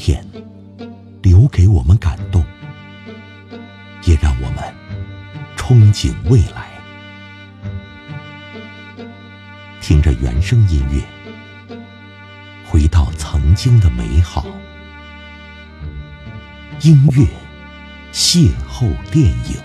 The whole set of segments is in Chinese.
片，留给我们感动，也让我们憧憬未来。听着原声音乐，回到曾经的美好。音乐邂逅电影。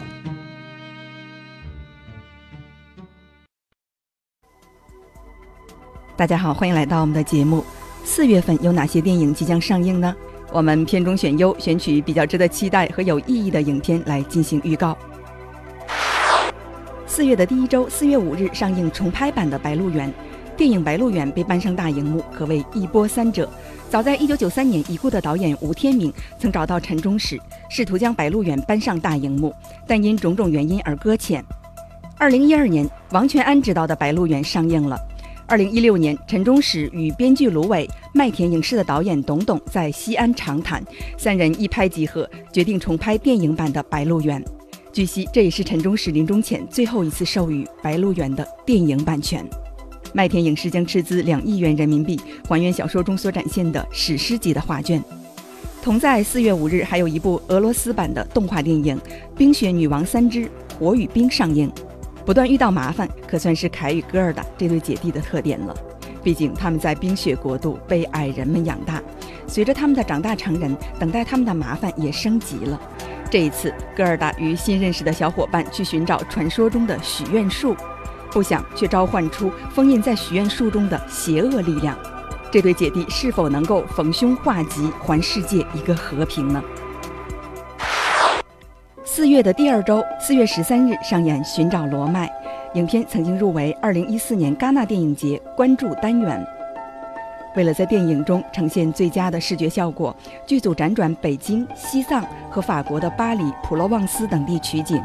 大家好，欢迎来到我们的节目。四月份有哪些电影即将上映呢？我们片中选优，选取比较值得期待和有意义的影片来进行预告。四月的第一周，四月五日上映重拍版的《白鹿原》。电影《白鹿原》被搬上大荧幕，可谓一波三折。早在一九九三年，已故的导演吴天明曾找到陈忠实，试图将《白鹿原》搬上大荧幕，但因种种原因而搁浅。二零一二年，王全安执导的《白鹿原》上映了。二零一六年，陈忠实与编剧卢伟、麦田影视的导演董董在西安长谈，三人一拍即合，决定重拍电影版的《白鹿原》。据悉，这也是陈忠实临终前最后一次授予《白鹿原》的电影版权。麦田影视将斥资两亿元人民币，还原小说中所展现的史诗级的画卷。同在四月五日，还有一部俄罗斯版的动画电影《冰雪女王三之火与冰》上映。不断遇到麻烦，可算是凯与戈尔达这对姐弟的特点了。毕竟他们在冰雪国度被矮人们养大，随着他们的长大成人，等待他们的麻烦也升级了。这一次，戈尔达与新认识的小伙伴去寻找传说中的许愿树，不想却召唤出封印在许愿树中的邪恶力量。这对姐弟是否能够逢凶化吉，还世界一个和平呢？四月的第二周，四月十三日上演《寻找罗麦》，影片曾经入围二零一四年戛纳电影节关注单元。为了在电影中呈现最佳的视觉效果，剧组辗转北京、西藏和法国的巴黎、普罗旺斯等地取景。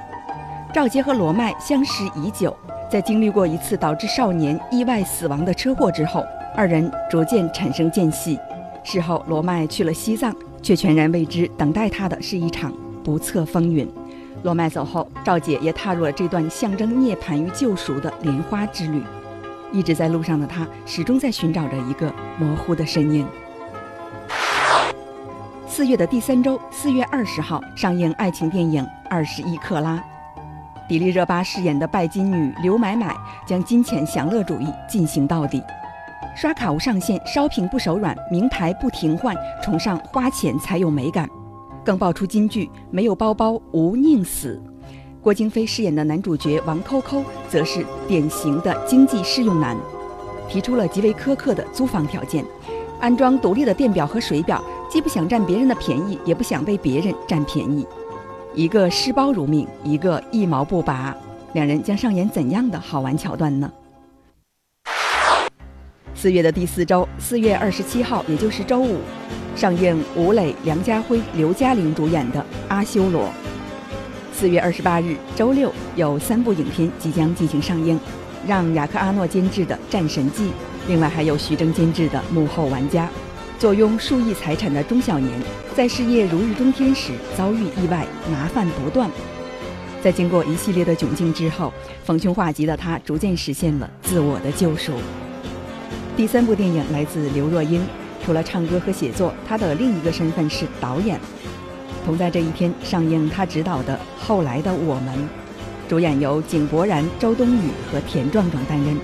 赵杰和罗麦相识已久，在经历过一次导致少年意外死亡的车祸之后，二人逐渐产生间隙。事后，罗麦去了西藏，却全然未知等待他的是一场不测风云。罗麦走后，赵姐也踏入了这段象征涅槃与救赎的莲花之旅。一直在路上的她，始终在寻找着一个模糊的身影。四月的第三周，四月二十号上映爱情电影《二十一克拉》，迪丽热巴饰演的拜金女刘买买将金钱享乐主义进行到底，刷卡无上限，烧屏不手软，名牌不停换，崇尚花钱才有美感，更爆出金句：没有包包无宁死。郭京飞饰演的男主角王扣扣，则是典型的经济适用男，提出了极为苛刻的租房条件：安装独立的电表和水表，既不想占别人的便宜，也不想被别人占便宜。一个视包如命，一个一毛不拔，两人将上演怎样的好玩桥段呢？四月的第四周，四月二十七号，也就是周五，上映吴磊、梁家辉、刘嘉玲主演的《阿修罗》。四月二十八日，周六有三部影片即将进行上映，让雅克阿诺监制的《战神记》，另外还有徐峥监制的《幕后玩家》。坐拥数亿财产的钟小年，在事业如日中天时遭遇意外，麻烦不断。在经过一系列的窘境之后，逢凶化吉的他逐渐实现了自我的救赎。第三部电影来自刘若英，除了唱歌和写作，他的另一个身份是导演。同在这一天上映，他执导的《后来的我们》，主演由井柏然、周冬雨和田壮壮担任。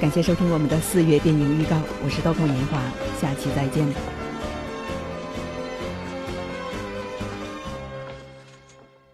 感谢收听我们的四月电影预告，我是豆蔻年华，下期再见。